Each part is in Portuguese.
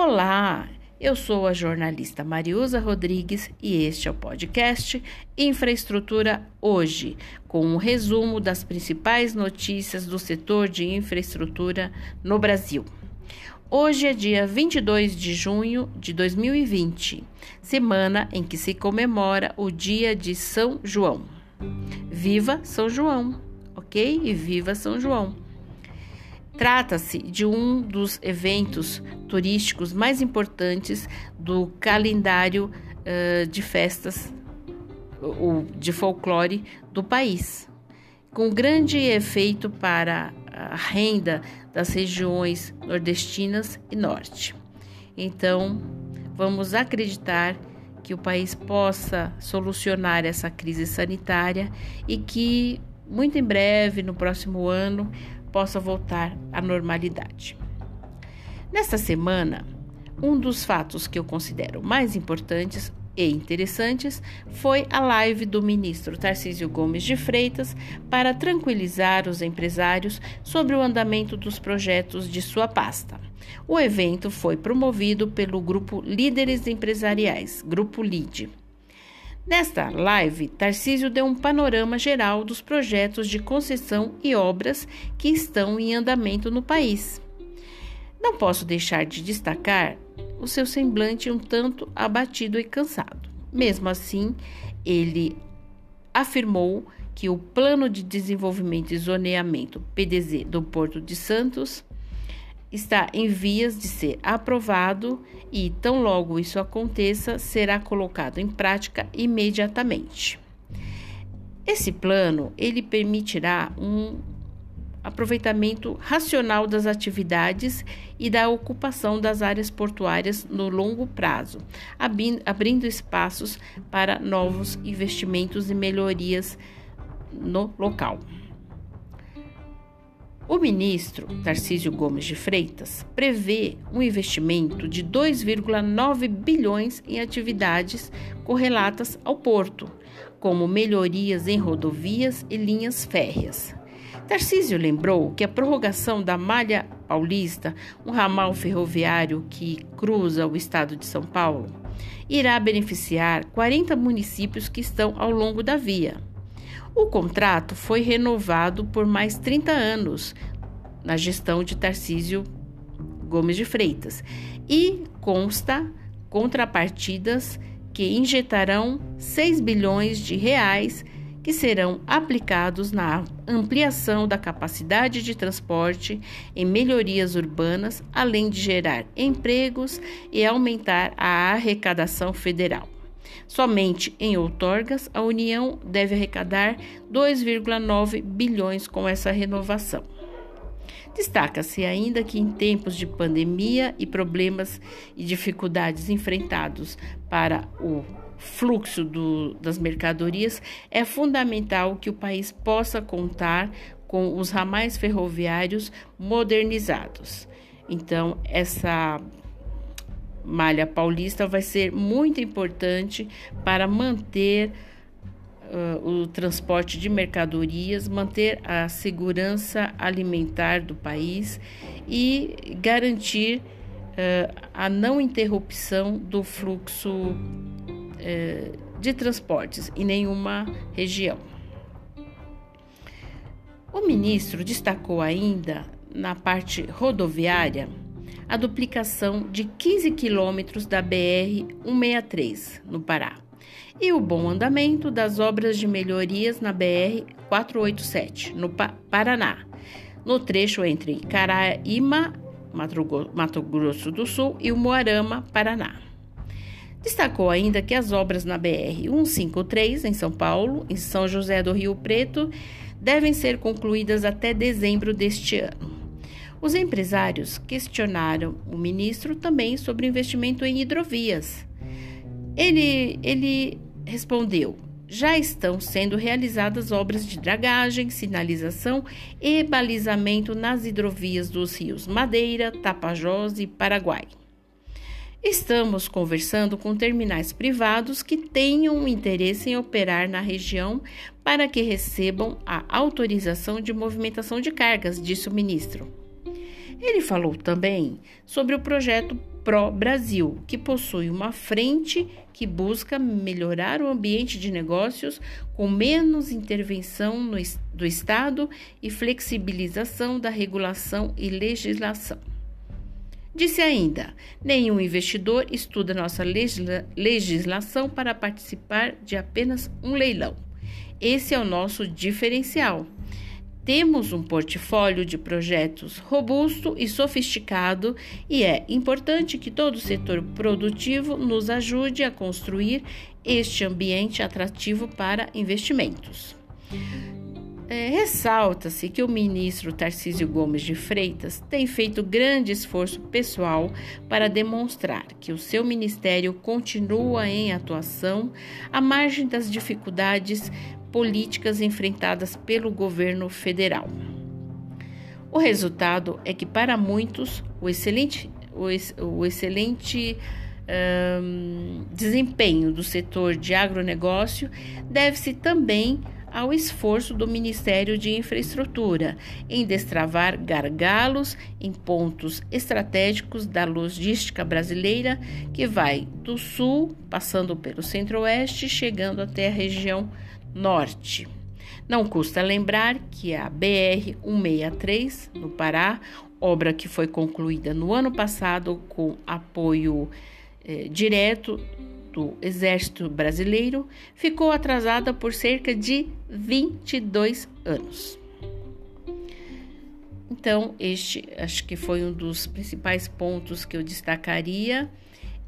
Olá, eu sou a jornalista Mariusa Rodrigues e este é o podcast Infraestrutura Hoje, com um resumo das principais notícias do setor de infraestrutura no Brasil. Hoje é dia 22 de junho de 2020, semana em que se comemora o Dia de São João. Viva São João, ok? E viva São João! Trata-se de um dos eventos turísticos mais importantes do calendário uh, de festas ou de folclore do país, com grande efeito para a renda das regiões nordestinas e norte. Então, vamos acreditar que o país possa solucionar essa crise sanitária e que muito em breve, no próximo ano, possa voltar à normalidade. Nesta semana, um dos fatos que eu considero mais importantes e interessantes foi a live do ministro Tarcísio Gomes de Freitas para tranquilizar os empresários sobre o andamento dos projetos de sua pasta. O evento foi promovido pelo grupo Líderes Empresariais, Grupo LIDE. Nesta live, Tarcísio deu um panorama geral dos projetos de concessão e obras que estão em andamento no país. Não posso deixar de destacar o seu semblante um tanto abatido e cansado. Mesmo assim, ele afirmou que o Plano de Desenvolvimento e Zoneamento PDZ do Porto de Santos está em vias de ser aprovado e, tão logo isso aconteça, será colocado em prática imediatamente. Esse plano ele permitirá um aproveitamento racional das atividades e da ocupação das áreas portuárias no longo prazo, abrindo espaços para novos investimentos e melhorias no local. O ministro Tarcísio Gomes de Freitas prevê um investimento de 2,9 bilhões em atividades correlatas ao porto, como melhorias em rodovias e linhas férreas. Tarcísio lembrou que a prorrogação da Malha Paulista, um ramal ferroviário que cruza o estado de São Paulo, irá beneficiar 40 municípios que estão ao longo da via. O contrato foi renovado por mais 30 anos na gestão de Tarcísio Gomes de Freitas e consta contrapartidas que injetarão 6 bilhões de reais que serão aplicados na ampliação da capacidade de transporte, em melhorias urbanas, além de gerar empregos e aumentar a arrecadação federal. Somente em outorgas, a União deve arrecadar 2,9 bilhões com essa renovação. Destaca-se ainda que em tempos de pandemia e problemas e dificuldades enfrentados para o fluxo do, das mercadorias, é fundamental que o país possa contar com os ramais ferroviários modernizados. Então, essa malha paulista vai ser muito importante para manter uh, o transporte de mercadorias, manter a segurança alimentar do país e garantir uh, a não interrupção do fluxo uh, de transportes em nenhuma região. O ministro destacou ainda na parte rodoviária a duplicação de 15 quilômetros da BR-163, no Pará, e o bom andamento das obras de melhorias na BR-487, no Paraná, no trecho entre Caraíma, Mato Grosso do Sul, e Moarama, Paraná. Destacou ainda que as obras na BR-153, em São Paulo, em São José do Rio Preto, devem ser concluídas até dezembro deste ano. Os empresários questionaram o ministro também sobre investimento em hidrovias. Ele, ele respondeu: já estão sendo realizadas obras de dragagem, sinalização e balizamento nas hidrovias dos rios Madeira, Tapajós e Paraguai. Estamos conversando com terminais privados que tenham interesse em operar na região para que recebam a autorização de movimentação de cargas, disse o ministro. Ele falou também sobre o projeto Pro Brasil, que possui uma frente que busca melhorar o ambiente de negócios com menos intervenção no, do Estado e flexibilização da regulação e legislação. Disse ainda: nenhum investidor estuda nossa legisla legislação para participar de apenas um leilão. Esse é o nosso diferencial. Temos um portfólio de projetos robusto e sofisticado e é importante que todo o setor produtivo nos ajude a construir este ambiente atrativo para investimentos. É, Ressalta-se que o ministro Tarcísio Gomes de Freitas tem feito grande esforço pessoal para demonstrar que o seu ministério continua em atuação à margem das dificuldades políticas enfrentadas pelo governo federal. O resultado é que, para muitos, o excelente, o, o excelente um, desempenho do setor de agronegócio deve-se também ao esforço do Ministério de Infraestrutura em destravar gargalos em pontos estratégicos da logística brasileira que vai do sul, passando pelo centro-oeste, chegando até a região norte. Não custa lembrar que a BR 163 no Pará, obra que foi concluída no ano passado com apoio eh, direto do Exército Brasileiro, ficou atrasada por cerca de 22 anos. Então, este acho que foi um dos principais pontos que eu destacaria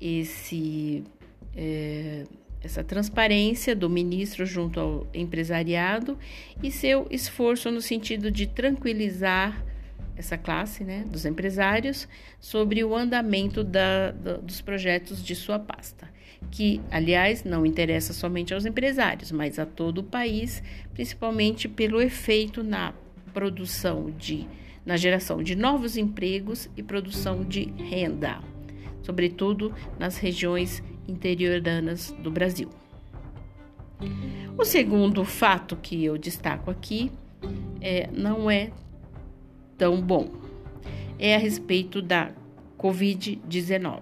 esse é, essa transparência do ministro junto ao empresariado e seu esforço no sentido de tranquilizar essa classe né, dos empresários sobre o andamento da, da, dos projetos de sua pasta, que, aliás, não interessa somente aos empresários, mas a todo o país, principalmente pelo efeito na produção de, na geração de novos empregos e produção de renda, sobretudo nas regiões interioranas do Brasil. O segundo fato que eu destaco aqui é, não é tão bom. É a respeito da Covid-19.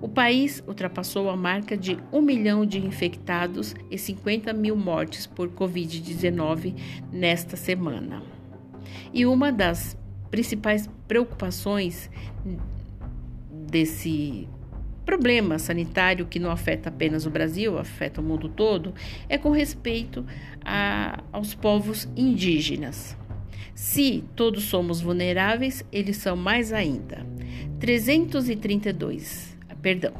O país ultrapassou a marca de 1 milhão de infectados e 50 mil mortes por Covid-19 nesta semana. E uma das principais preocupações desse problema sanitário que não afeta apenas o Brasil, afeta o mundo todo, é com respeito a, aos povos indígenas. Se todos somos vulneráveis, eles são mais ainda. 332, perdão,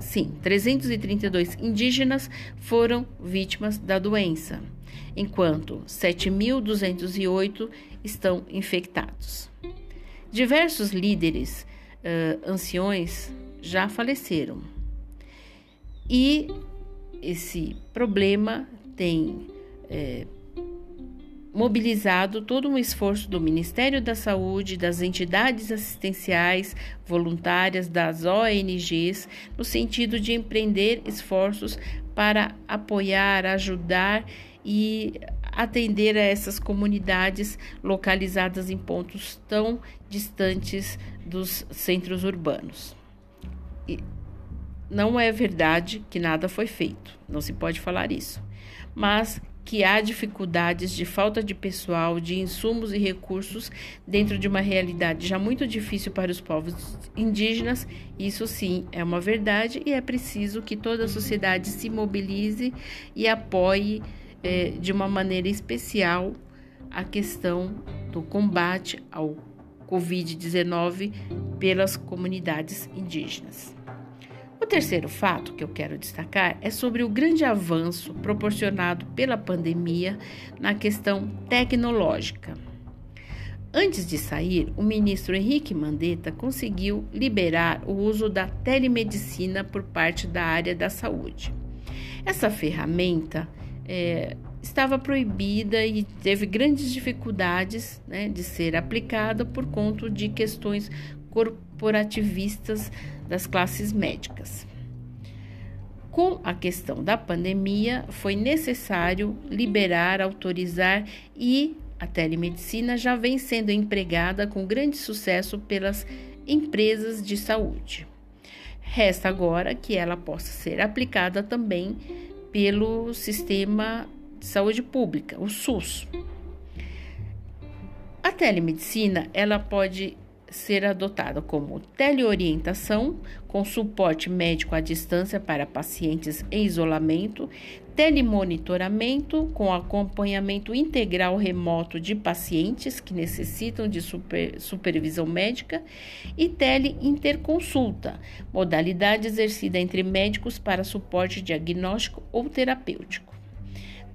sim, 332 indígenas foram vítimas da doença, enquanto 7.208 estão infectados. Diversos líderes uh, anciões já faleceram. E esse problema tem é, mobilizado todo um esforço do Ministério da Saúde, das entidades assistenciais, voluntárias, das ONGs, no sentido de empreender esforços para apoiar, ajudar e atender a essas comunidades localizadas em pontos tão distantes dos centros urbanos não é verdade que nada foi feito, não se pode falar isso, mas que há dificuldades de falta de pessoal, de insumos e recursos dentro de uma realidade já muito difícil para os povos indígenas. Isso sim é uma verdade e é preciso que toda a sociedade se mobilize e apoie eh, de uma maneira especial a questão do combate ao Covid-19 pelas comunidades indígenas. O terceiro fato que eu quero destacar é sobre o grande avanço proporcionado pela pandemia na questão tecnológica. Antes de sair, o ministro Henrique Mandetta conseguiu liberar o uso da telemedicina por parte da área da saúde. Essa ferramenta é, estava proibida e teve grandes dificuldades né, de ser aplicada por conta de questões corporativistas das classes médicas. Com a questão da pandemia, foi necessário liberar, autorizar e a telemedicina já vem sendo empregada com grande sucesso pelas empresas de saúde. Resta agora que ela possa ser aplicada também pelo sistema de saúde pública, o SUS. A telemedicina, ela pode ser adotada como teleorientação, com suporte médico à distância para pacientes em isolamento, telemonitoramento, com acompanhamento integral remoto de pacientes que necessitam de super, supervisão médica, e teleinterconsulta, modalidade exercida entre médicos para suporte diagnóstico ou terapêutico.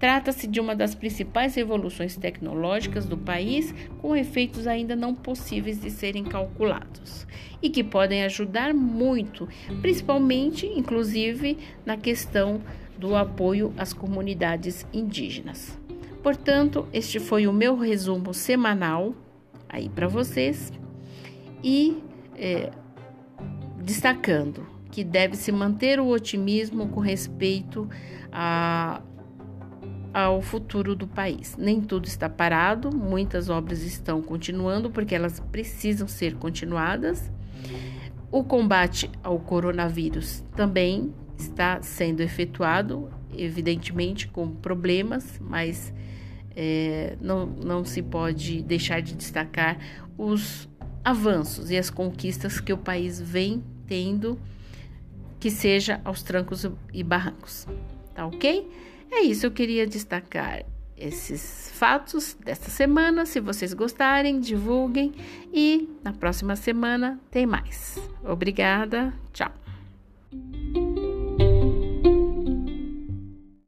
Trata-se de uma das principais revoluções tecnológicas do país, com efeitos ainda não possíveis de serem calculados e que podem ajudar muito, principalmente, inclusive, na questão do apoio às comunidades indígenas. Portanto, este foi o meu resumo semanal aí para vocês e é, destacando que deve se manter o otimismo com respeito a ao futuro do país. Nem tudo está parado, muitas obras estão continuando porque elas precisam ser continuadas. O combate ao coronavírus também está sendo efetuado, evidentemente com problemas, mas é, não, não se pode deixar de destacar os avanços e as conquistas que o país vem tendo, que seja aos trancos e barrancos. Tá ok? É isso, eu queria destacar esses fatos desta semana. Se vocês gostarem, divulguem e na próxima semana tem mais. Obrigada, tchau.